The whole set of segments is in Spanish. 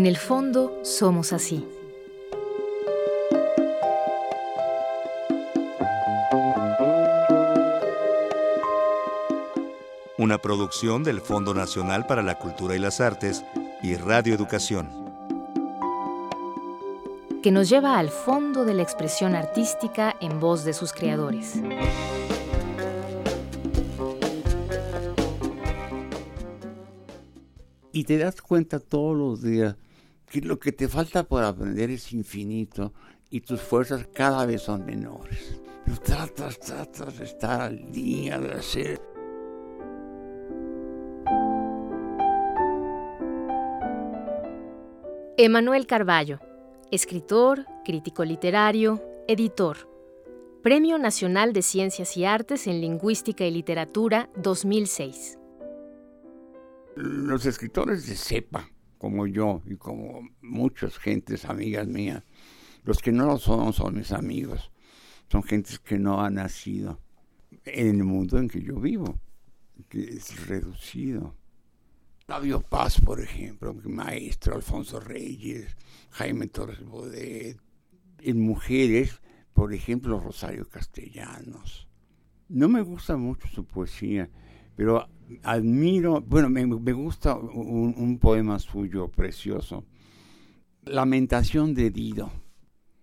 En el fondo somos así. Una producción del Fondo Nacional para la Cultura y las Artes y Radio Educación. Que nos lleva al fondo de la expresión artística en voz de sus creadores. Y te das cuenta todos los días que lo que te falta por aprender es infinito y tus fuerzas cada vez son menores. Pero tratas, tratas de estar al día, de hacer. Emanuel Carballo, escritor, crítico literario, editor. Premio Nacional de Ciencias y Artes en Lingüística y Literatura 2006. Los escritores de cepa como yo y como muchas gentes, amigas mías. Los que no lo son son mis amigos. Son gentes que no han nacido en el mundo en que yo vivo, que es reducido. Flavio Paz, por ejemplo, mi maestro, Alfonso Reyes, Jaime Torres Bodet. En mujeres, por ejemplo, Rosario Castellanos. No me gusta mucho su poesía, pero admiro, bueno, me, gusta un, poema suyo precioso, Lamentación de Dido.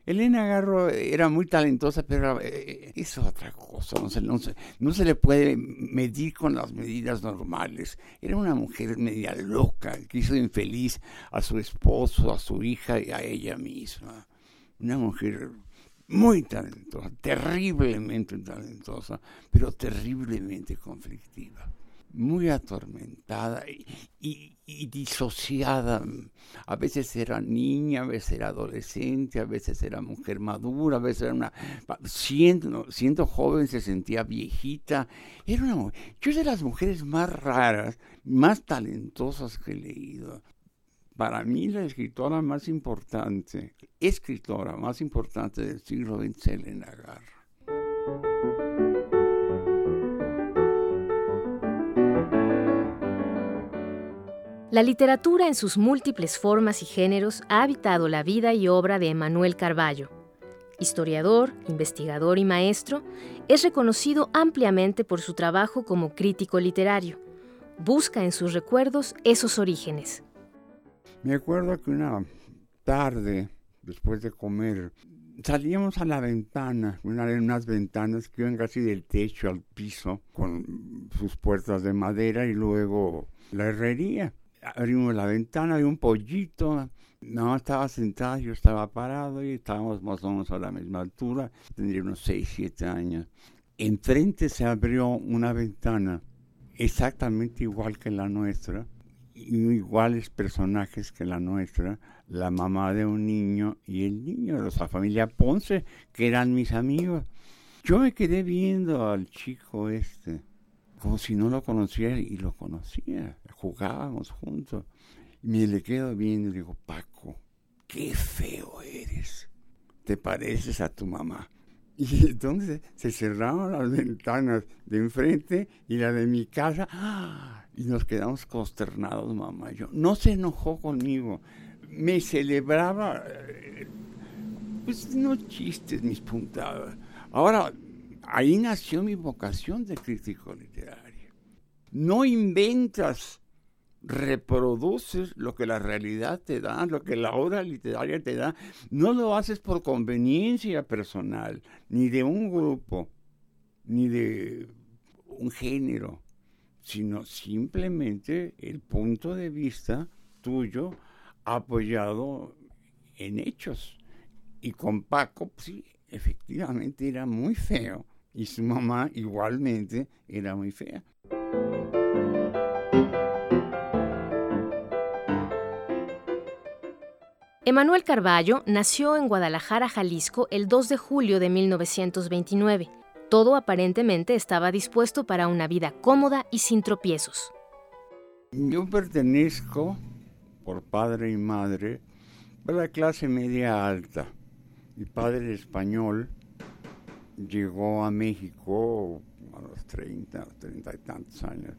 Elena Garro era muy talentosa, pero eh, es otra cosa, no se, no se le puede medir con las medidas normales. Era una mujer media loca, que hizo infeliz a su esposo, a su hija y a ella misma. Una mujer muy talentosa, terriblemente talentosa, pero terriblemente conflictiva muy atormentada y, disociada. A veces era niña, a veces era adolescente, a veces era mujer madura, a veces era una... Siendo, joven se sentía viejita. Era una Yo de las mujeres más raras, más talentosas que he leído. Para mí la escritora más importante, escritora más importante del siglo XX, Elena Garro. La literatura en sus múltiples formas y géneros ha habitado la vida y obra de Emanuel Carballo. Historiador, investigador y maestro, es reconocido ampliamente por su trabajo como crítico literario. Busca en sus recuerdos esos orígenes. Me acuerdo que una tarde, después de comer, salíamos a la ventana, una de unas ventanas que iban casi del techo al piso, con sus puertas de madera y luego la herrería abrimos la ventana, había un pollito, no estaba sentada, yo estaba parado y estábamos más o menos a la misma altura, tendría unos 6, 7 años. Enfrente se abrió una ventana exactamente igual que la nuestra, iguales personajes que la nuestra, la mamá de un niño y el niño de la familia Ponce, que eran mis amigos. Yo me quedé viendo al chico este como si no lo conociera y lo conocía. Jugábamos juntos. Y me le quedo viendo y digo, Paco, qué feo eres. Te pareces a tu mamá. Y entonces se cerraron las ventanas de enfrente y la de mi casa. Y nos quedamos consternados, mamá yo. No se enojó conmigo. Me celebraba, eh, pues no chistes, mis puntadas. Ahora, ahí nació mi vocación de crítico literario. No inventas, reproduces lo que la realidad te da, lo que la obra literaria te da. No lo haces por conveniencia personal, ni de un grupo, ni de un género, sino simplemente el punto de vista tuyo apoyado en hechos. Y con Paco, sí, efectivamente era muy feo y su mamá igualmente era muy fea. Emanuel Carballo nació en Guadalajara, Jalisco, el 2 de julio de 1929. Todo aparentemente estaba dispuesto para una vida cómoda y sin tropiezos. Yo pertenezco, por padre y madre, a la clase media alta. Mi padre español llegó a México a los 30, 30 y tantos años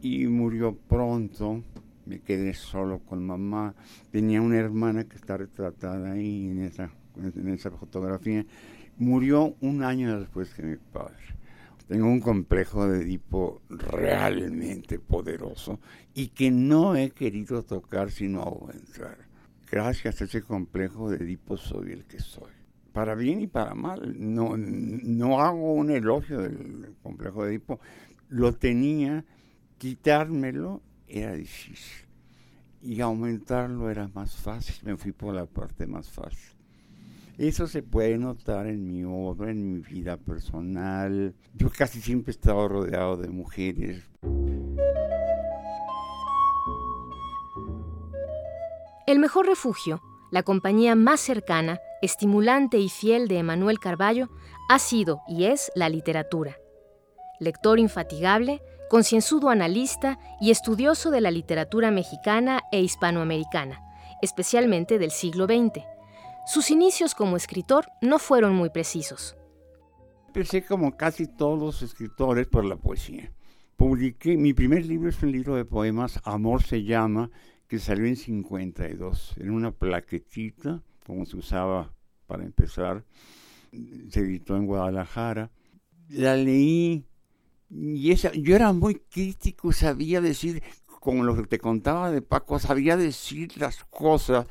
y murió pronto, me quedé solo con mamá. Tenía una hermana que está retratada ahí en esa, en esa fotografía. Murió un año después que mi padre. Tengo un complejo de Edipo realmente poderoso y que no he querido tocar sino aumentar. Gracias a ese complejo de Edipo soy el que soy. Para bien y para mal. No, no hago un elogio del complejo de Edipo. Lo tenía, quitármelo era difícil. Y aumentarlo era más fácil. Me fui por la parte más fácil. Eso se puede notar en mi obra, en mi vida personal. Yo casi siempre he estado rodeado de mujeres. El mejor refugio, la compañía más cercana, estimulante y fiel de Emanuel Carballo, ha sido y es la literatura. Lector infatigable, concienzudo analista y estudioso de la literatura mexicana e hispanoamericana, especialmente del siglo XX sus inicios como escritor no fueron muy precisos. Empecé como casi todos los escritores por la poesía. Publiqué, mi primer libro es un libro de poemas, Amor se llama, que salió en 52, en una plaquetita, como se usaba para empezar. Se editó en Guadalajara. La leí y esa, yo era muy crítico, sabía decir, como lo que te contaba de Paco, sabía decir las cosas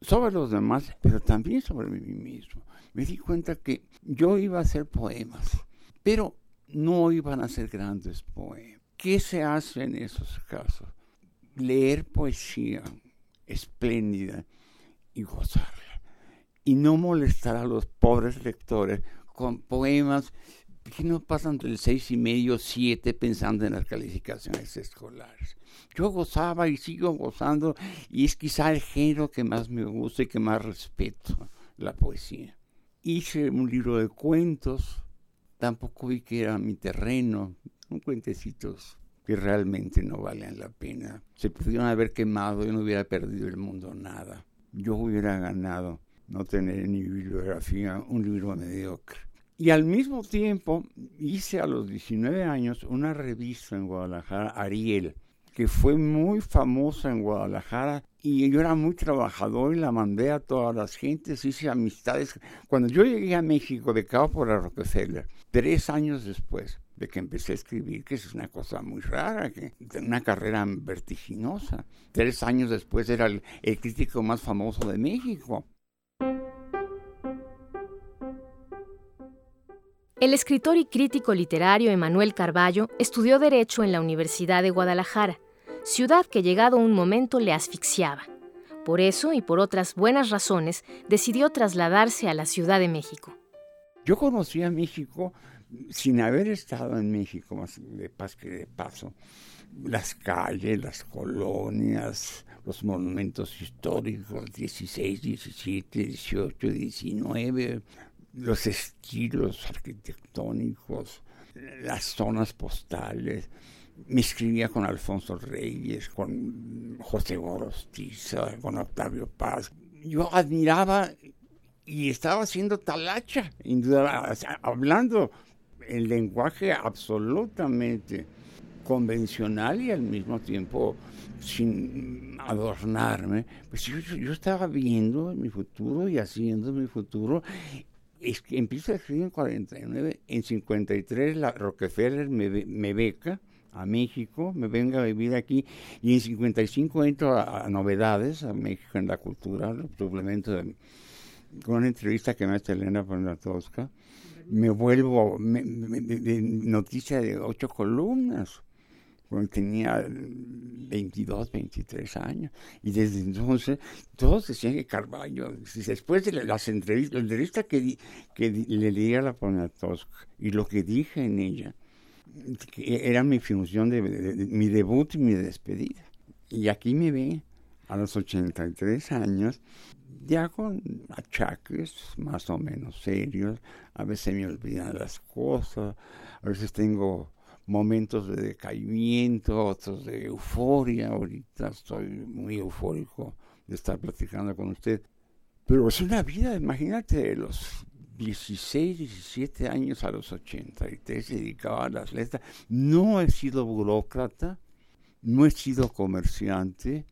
sobre los demás, pero también sobre mí mismo. Me di cuenta que yo iba a hacer poemas, pero no iban a ser grandes poemas. ¿Qué se hace en esos casos? Leer poesía espléndida y gozarla. Y no molestar a los pobres lectores con poemas que no pasan del seis y medio, siete, pensando en las calificaciones escolares. Yo gozaba y sigo gozando, y es quizá el género que más me gusta y que más respeto, la poesía. Hice un libro de cuentos, tampoco vi que era mi terreno, un cuentecitos que realmente no valen la pena. Se pudieron haber quemado y no hubiera perdido el mundo nada. Yo hubiera ganado no tener ni bibliografía, un libro mediocre. Y al mismo tiempo hice a los 19 años una revista en Guadalajara, Ariel, que fue muy famosa en Guadalajara y yo era muy trabajador y la mandé a todas las gentes, hice amistades. Cuando yo llegué a México de Cabo por la Rockefeller, tres años después de que empecé a escribir, que es una cosa muy rara, que una carrera vertiginosa. Tres años después era el crítico más famoso de México. El escritor y crítico literario Emanuel Carballo estudió Derecho en la Universidad de Guadalajara, ciudad que llegado un momento le asfixiaba. Por eso y por otras buenas razones decidió trasladarse a la Ciudad de México. Yo conocí a México sin haber estado en México, más de de paso. Las calles, las colonias, los monumentos históricos, 16, 17, 18, 19, los estilos arquitectónicos, las zonas postales. Me escribía con Alfonso Reyes, con José Gorostiza, con Octavio Paz. Yo admiraba y estaba haciendo talacha, hablando el lenguaje absolutamente convencional y al mismo tiempo sin adornarme, pues yo, yo, estaba viendo mi futuro y haciendo mi futuro. Es que empiezo a escribir en 49, en 53 la Rockefeller me, beca a México, me venga a vivir aquí y en 55 entro a, novedades, a México en la cultura, suplemento de, con una entrevista que me hace Elena Poniatowska, me vuelvo noticia de ocho columnas cuando tenía 22, 23 años. Y desde entonces todos decían que Carballo, después de las entrevistas, la entrevista que, que le leí a la Poniatowska y lo que dije en ella, era mi función de, mi debut y mi despedida. Y aquí me ve a los 83 años, ya con achaques más o menos serios, a veces me olvidan las cosas, a veces tengo momentos de decaimiento, otros de euforia. Ahorita estoy muy eufórico de estar platicando con usted. Pero es una vida, imagínate, de los 16, 17 años a los 83 dedicado a las letras. No he sido burócrata, no he sido comerciante,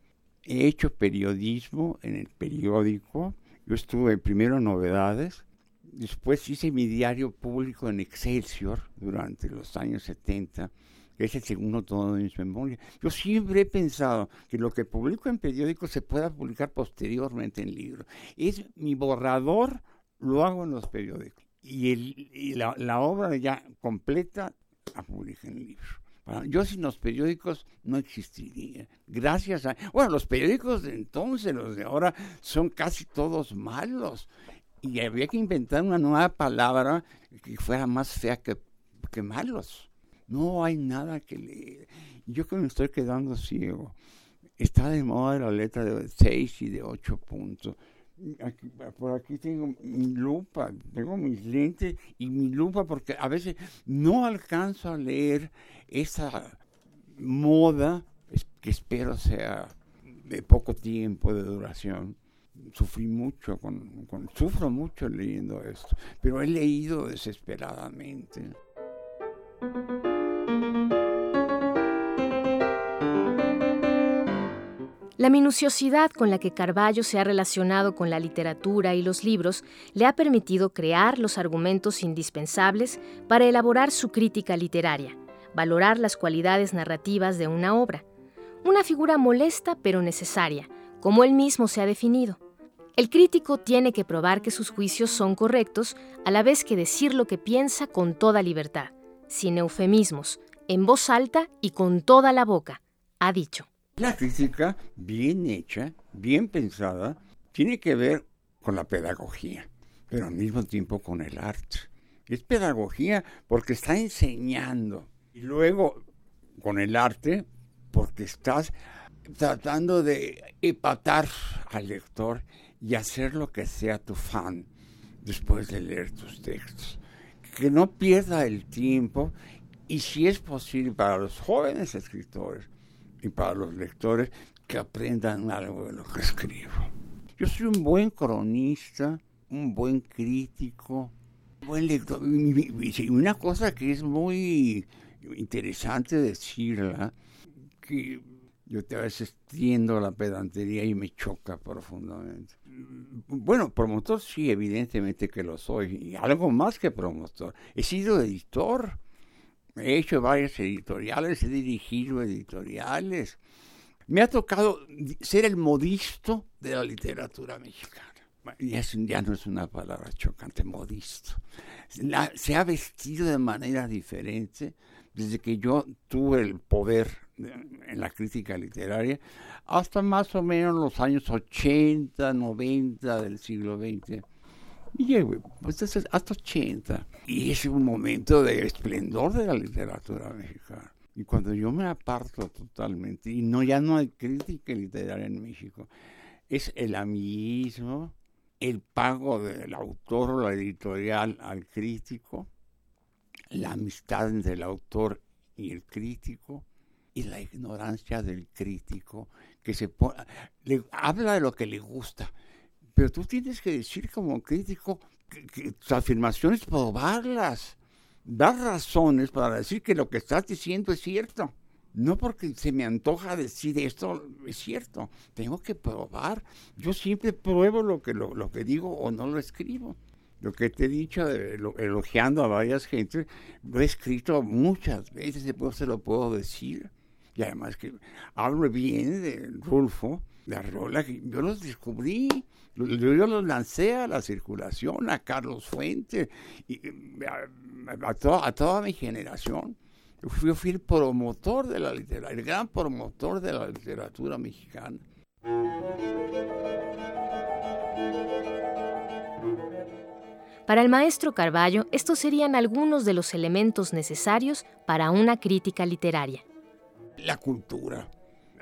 he hecho periodismo en el periódico, yo estuve primero en Novedades, después hice mi diario público en Excelsior durante los años 70, que es el segundo tono de mis memorias. Yo siempre he pensado que lo que publico en periódicos se pueda publicar posteriormente en libros. Es mi borrador, lo hago en los periódicos. Y, la, obra ya completa la publico en libros. Yo sin los periódicos no existiría. Gracias a... Bueno, los periódicos de entonces, los de ahora, son casi todos malos. Y había que inventar una nueva palabra que fuera más fea que, que malos. No hay nada que leer. Yo que me estoy quedando ciego. Está de moda la letra de seis y de ocho puntos. Por aquí tengo mi lupa, tengo mis lentes y mi lupa porque a veces no alcanzo a leer esa moda que espero sea de poco tiempo de duración. Sufrí mucho, con, con, sufro mucho leyendo esto, pero he leído desesperadamente. La minuciosidad con la que Carballo se ha relacionado con la literatura y los libros le ha permitido crear los argumentos indispensables para elaborar su crítica literaria, valorar las cualidades narrativas de una obra. Una figura molesta pero necesaria, como él mismo se ha definido. El crítico tiene que probar que sus juicios son correctos, a la vez que decir lo que piensa con toda libertad, sin eufemismos, en voz alta y con toda la boca, ha dicho. La crítica, bien hecha, bien pensada, tiene que ver con la pedagogía, pero al mismo tiempo con el arte. Es pedagogía porque está enseñando y luego con el arte porque estás tratando de empatar al lector y hacer lo que sea tu fan después de leer tus textos. Que no pierda el tiempo y si es posible para los jóvenes escritores, y para los lectores que aprendan algo de lo que escribo. Yo soy un buen cronista, un buen crítico, un buen lector. Y una cosa que es muy interesante decirla, que yo a veces tiendo la pedantería y me choca profundamente. Bueno, promotor sí, evidentemente que lo soy, y algo más que promotor. He sido editor He hecho varias editoriales, he dirigido editoriales. Me ha tocado ser el modisto de la literatura mexicana. Ya, ya no es una palabra chocante, modisto. se ha vestido de manera diferente desde que yo tuve el poder en la crítica literaria hasta más o menos los años 80, 90 del siglo XX y pues hasta 80. Y es un momento de esplendor de la literatura mexicana. Y cuando yo me aparto totalmente, y no ya no hay crítica literaria en México, es el amiguismo, el pago del autor o la editorial al crítico, la amistad entre el autor y el crítico, y la ignorancia del crítico que se pone, le, habla de lo que le gusta, pero tú tienes que decir como crítico que, tus afirmaciones, probarlas, dar razones para decir que lo que estás diciendo es cierto. No porque se me antoja decir esto es cierto, tengo que probar. Yo siempre pruebo lo que, lo, que digo o no lo escribo. Lo que te he dicho, elogiando a varias gentes, lo he escrito muchas veces, después se lo puedo decir. Y además que hablo bien de Rulfo, Arrola, que yo los descubrí yo, los lancé a la circulación, a Carlos Fuentes, y, a, toda, mi generación. Yo fui, el promotor de la literatura, el gran promotor de la literatura mexicana. Para el maestro Carballo, estos serían algunos de los elementos necesarios para una crítica literaria. La cultura.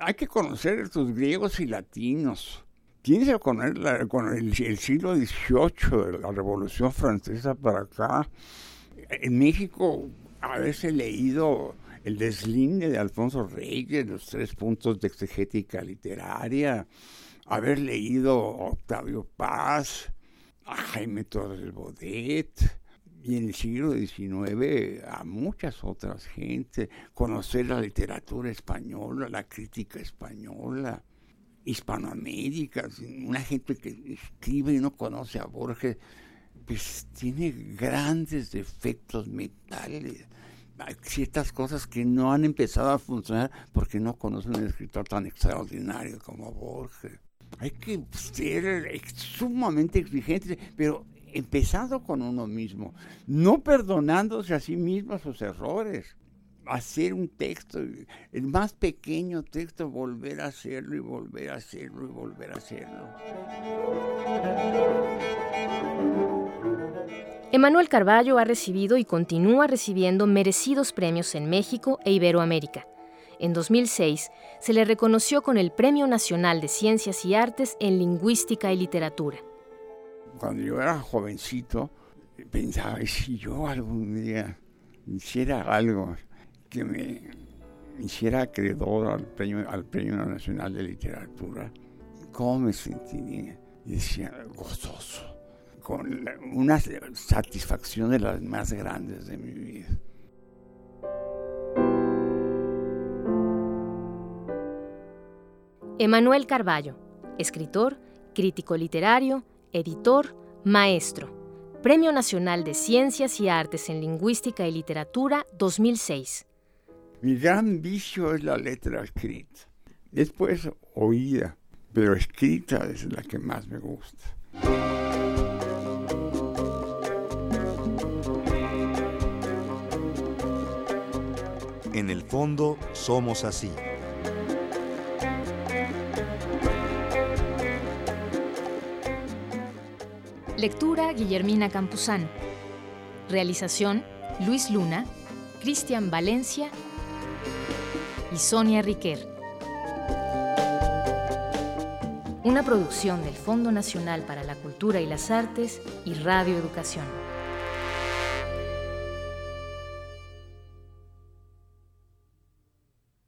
Hay que conocer estos griegos y latinos. Tienes que con el, siglo XVIII, la Revolución Francesa para acá. En México, haberse leído el deslinde de Alfonso Reyes, los tres puntos de exegética literaria, haber leído Octavio Paz, a Jaime Torres Bodet, y en el siglo XIX a muchas otras gentes, conocer la literatura española, la crítica española, Hispanoamérica, una gente que escribe y no conoce a Borges, pues tiene grandes defectos mentales. Hay ciertas cosas que no han empezado a funcionar porque no conocen un escritor tan extraordinario como Borges. Hay que ser sumamente exigentes, pero empezando con uno mismo, no perdonándose a sí mismo sus errores. Hacer un texto, el más pequeño texto, volver a hacerlo y volver a hacerlo y volver a hacerlo. Emanuel Carballo ha recibido y continúa recibiendo merecidos premios en México e Iberoamérica. En 2006 se le reconoció con el Premio Nacional de Ciencias y Artes en Lingüística y Literatura cuando yo era jovencito, pensaba, si yo algún día hiciera algo que me hiciera acreedor al premio, al premio Nacional de Literatura, ¿cómo me sentiría? Decía, gozoso, con una satisfacción de las más grandes de mi vida. Emanuel Carballo, escritor, crítico literario, editor, maestro. Premio Nacional de Ciencias y Artes en Lingüística y Literatura 2006. Mi gran vicio es la letra escrita. Después oída, pero escrita es la que más me gusta. En el fondo somos así. Lectura Guillermina Campuzán. Realización Luis Luna, Cristian Valencia y Sonia Riquer. Una producción del Fondo Nacional para la Cultura y las Artes y Radio Educación.